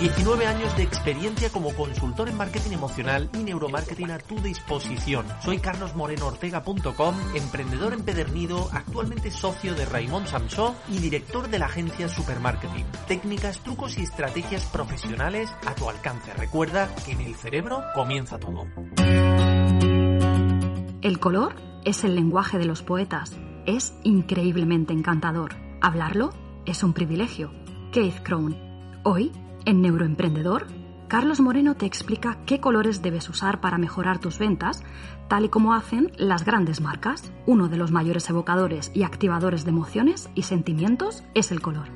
19 años de experiencia como consultor en marketing emocional y neuromarketing a tu disposición. Soy carlosmorenoortega.com, emprendedor empedernido, actualmente socio de Raymond Samsó y director de la agencia Supermarketing. Técnicas, trucos y estrategias profesionales a tu alcance. Recuerda que en el cerebro comienza todo. El color es el lenguaje de los poetas. Es increíblemente encantador. Hablarlo es un privilegio. Keith Crown. Hoy en Neuroemprendedor, Carlos Moreno te explica qué colores debes usar para mejorar tus ventas, tal y como hacen las grandes marcas. Uno de los mayores evocadores y activadores de emociones y sentimientos es el color.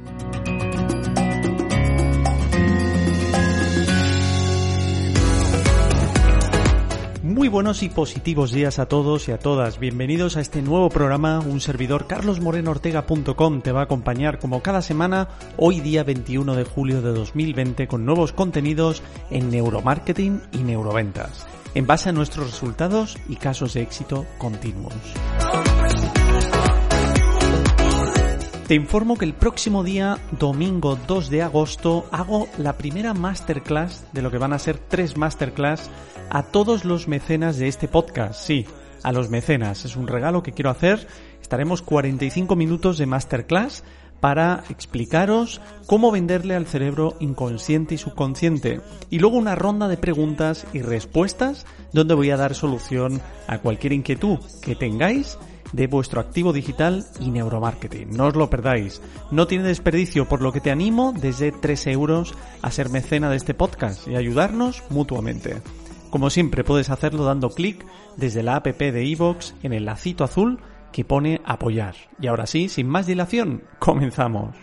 Muy buenos y positivos días a todos y a todas. Bienvenidos a este nuevo programa. Un servidor carlosmorenoortega.com te va a acompañar como cada semana hoy día 21 de julio de 2020 con nuevos contenidos en neuromarketing y neuroventas en base a nuestros resultados y casos de éxito continuos. Te informo que el próximo día, domingo 2 de agosto, hago la primera masterclass de lo que van a ser tres masterclass a todos los mecenas de este podcast. Sí, a los mecenas. Es un regalo que quiero hacer. Estaremos 45 minutos de masterclass para explicaros cómo venderle al cerebro inconsciente y subconsciente. Y luego una ronda de preguntas y respuestas donde voy a dar solución a cualquier inquietud que tengáis de vuestro activo digital y neuromarketing. No os lo perdáis. No tiene desperdicio, por lo que te animo desde 3 euros a ser mecena de este podcast y ayudarnos mutuamente. Como siempre puedes hacerlo dando clic desde la app de iVoox en el lacito azul que pone apoyar. Y ahora sí, sin más dilación, comenzamos.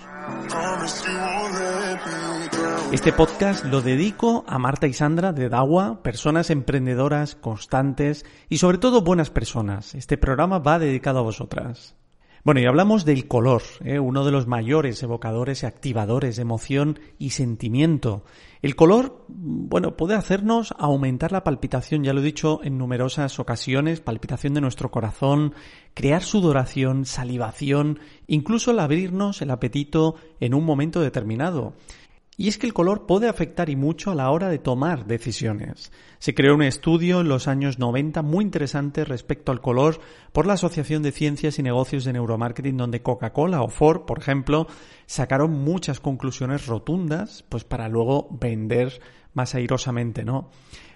Este podcast lo dedico a Marta y Sandra de Dawa, personas emprendedoras, constantes y sobre todo buenas personas. Este programa va dedicado a vosotras. Bueno, y hablamos del color, ¿eh? uno de los mayores evocadores y activadores de emoción y sentimiento. El color, bueno, puede hacernos aumentar la palpitación, ya lo he dicho en numerosas ocasiones, palpitación de nuestro corazón, crear sudoración, salivación, incluso el abrirnos el apetito en un momento determinado. Y es que el color puede afectar y mucho a la hora de tomar decisiones. Se creó un estudio en los años 90 muy interesante respecto al color por la Asociación de Ciencias y Negocios de Neuromarketing donde Coca-Cola o Ford, por ejemplo, sacaron muchas conclusiones rotundas pues para luego vender más airosamente, ¿no?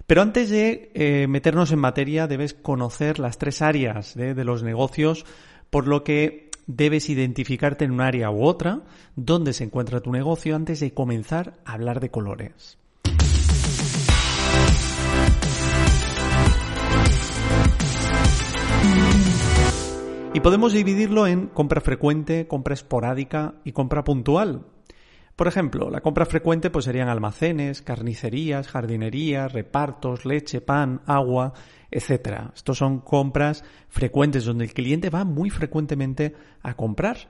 Pero antes de eh, meternos en materia debes conocer las tres áreas de los negocios por lo que debes identificarte en un área u otra donde se encuentra tu negocio antes de comenzar a hablar de colores. Y podemos dividirlo en compra frecuente, compra esporádica y compra puntual. Por ejemplo, la compra frecuente pues serían almacenes, carnicerías, jardinerías, repartos, leche, pan, agua, etcétera. Estos son compras frecuentes donde el cliente va muy frecuentemente a comprar.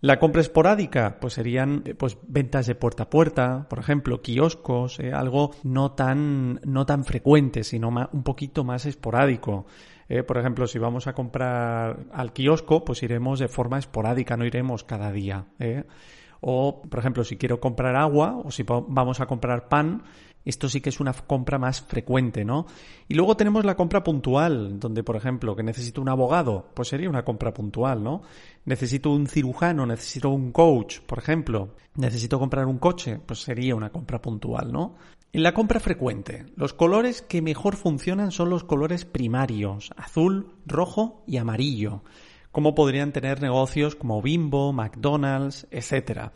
La compra esporádica, pues serían pues ventas de puerta a puerta, por ejemplo, kioscos, eh, algo no tan, no tan frecuente, sino un poquito más esporádico. Eh, por ejemplo, si vamos a comprar al kiosco, pues iremos de forma esporádica, no iremos cada día. Eh. O, por ejemplo, si quiero comprar agua o si vamos a comprar pan, esto sí que es una compra más frecuente, ¿no? Y luego tenemos la compra puntual, donde, por ejemplo, que necesito un abogado, pues sería una compra puntual, ¿no? Necesito un cirujano, necesito un coach, por ejemplo. Necesito comprar un coche, pues sería una compra puntual, ¿no? En la compra frecuente, los colores que mejor funcionan son los colores primarios, azul, rojo y amarillo, como podrían tener negocios como Bimbo, McDonald's, etcétera.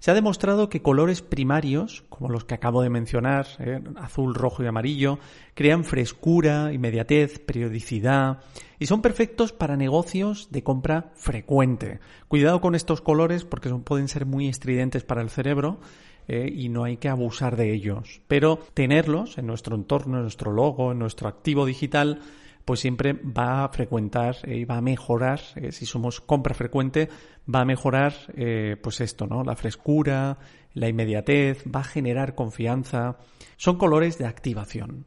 Se ha demostrado que colores primarios, como los que acabo de mencionar, eh, azul, rojo y amarillo, crean frescura, inmediatez, periodicidad y son perfectos para negocios de compra frecuente. Cuidado con estos colores porque pueden ser muy estridentes para el cerebro. eh, y no hay que abusar de ellos. Pero tenerlos en nuestro entorno, en nuestro logo, en nuestro activo digital, pues siempre va a frecuentar y va a mejorar, si somos compra frecuente, va a mejorar pues esto, ¿no? La frescura, la inmediatez, va a generar confianza. Son colores de activación.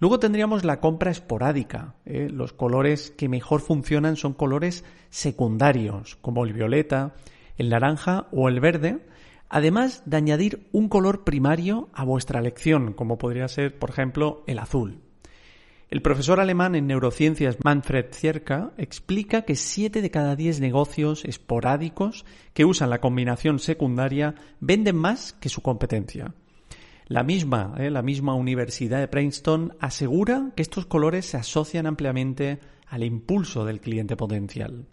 Luego tendríamos la compra esporádica. ¿eh? Los colores que mejor funcionan son colores secundarios, como el violeta, el naranja o el verde, además de añadir un color primario a vuestra elección, como podría ser, por ejemplo, el azul. El profesor alemán en neurociencias Manfred Zierka explica que 7 de cada 10 negocios esporádicos que usan la combinación secundaria venden más que su competencia. La misma, eh, la misma Universidad de Princeton asegura que estos colores se asocian ampliamente al impulso del cliente potencial.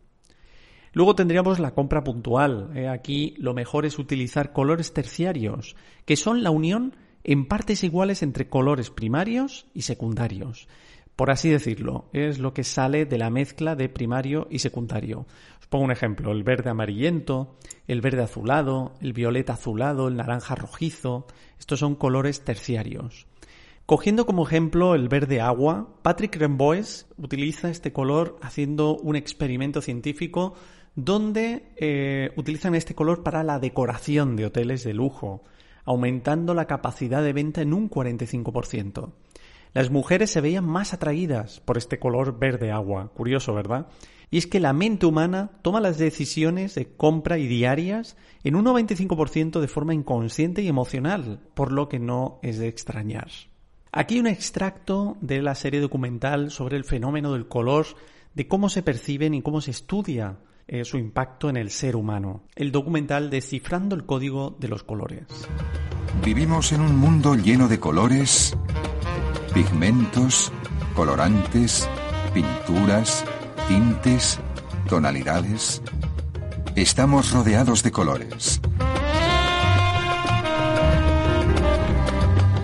Luego tendríamos la compra puntual. Eh, aquí lo mejor es utilizar colores terciarios, que son la unión en partes iguales entre colores primarios y secundarios. Por así decirlo, es lo que sale de la mezcla de primario y secundario. Os pongo un ejemplo, el verde amarillento, el verde azulado, el violeta azulado, el naranja rojizo, estos son colores terciarios. Cogiendo como ejemplo el verde agua, Patrick Remboes utiliza este color haciendo un experimento científico donde eh, utilizan este color para la decoración de hoteles de lujo aumentando la capacidad de venta en un 45%. Las mujeres se veían más atraídas por este color verde agua. Curioso, ¿verdad? Y es que la mente humana toma las decisiones de compra y diarias en un 95% de forma inconsciente y emocional, por lo que no es de extrañar. Aquí un extracto de la serie documental sobre el fenómeno del color, de cómo se perciben y cómo se estudia eh, su impacto en el ser humano. El documental Descifrando el Código de los Colores. Vivimos en un mundo lleno de colores, pigmentos, colorantes, pinturas, tintes, tonalidades. Estamos rodeados de colores.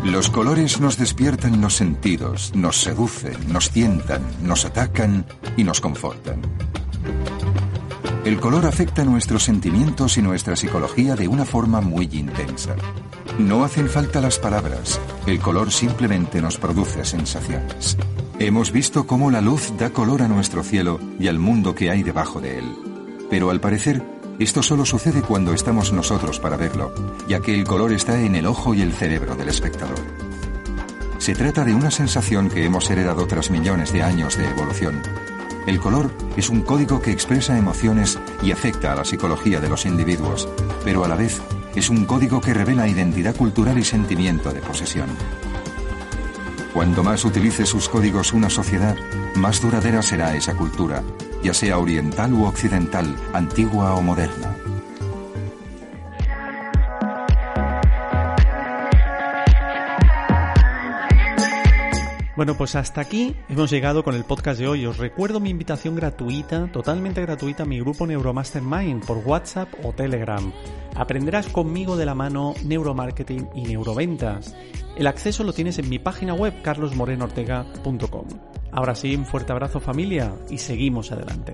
Los colores nos despiertan los sentidos, nos seducen, nos tientan, nos atacan y nos confortan. El color afecta nuestros sentimientos y nuestra psicología de una forma muy intensa. No hacen falta las palabras, el color simplemente nos produce sensaciones. Hemos visto cómo la luz da color a nuestro cielo y al mundo que hay debajo de él. Pero al parecer, esto solo sucede cuando estamos nosotros para verlo, ya que el color está en el ojo y el cerebro del espectador. Se trata de una sensación que hemos heredado tras millones de años de evolución el color es un código que expresa emociones y afecta a la psicología de los individuos, pero a la vez es un código que revela identidad cultural y sentimiento de posesión. Cuanto más utilice sus códigos una sociedad, más duradera será esa cultura, ya sea oriental u occidental, antigua o moderna. Bueno, pues hasta aquí hemos llegado con el podcast de hoy. Os recuerdo mi invitación gratuita, totalmente gratuita, a mi grupo Neuromastermind por WhatsApp o Telegram. Aprenderás conmigo de la mano neuromarketing y neuroventas. El acceso lo tienes en mi página web carlosmorenortega.com. Ahora sí, un fuerte abrazo familia y seguimos adelante.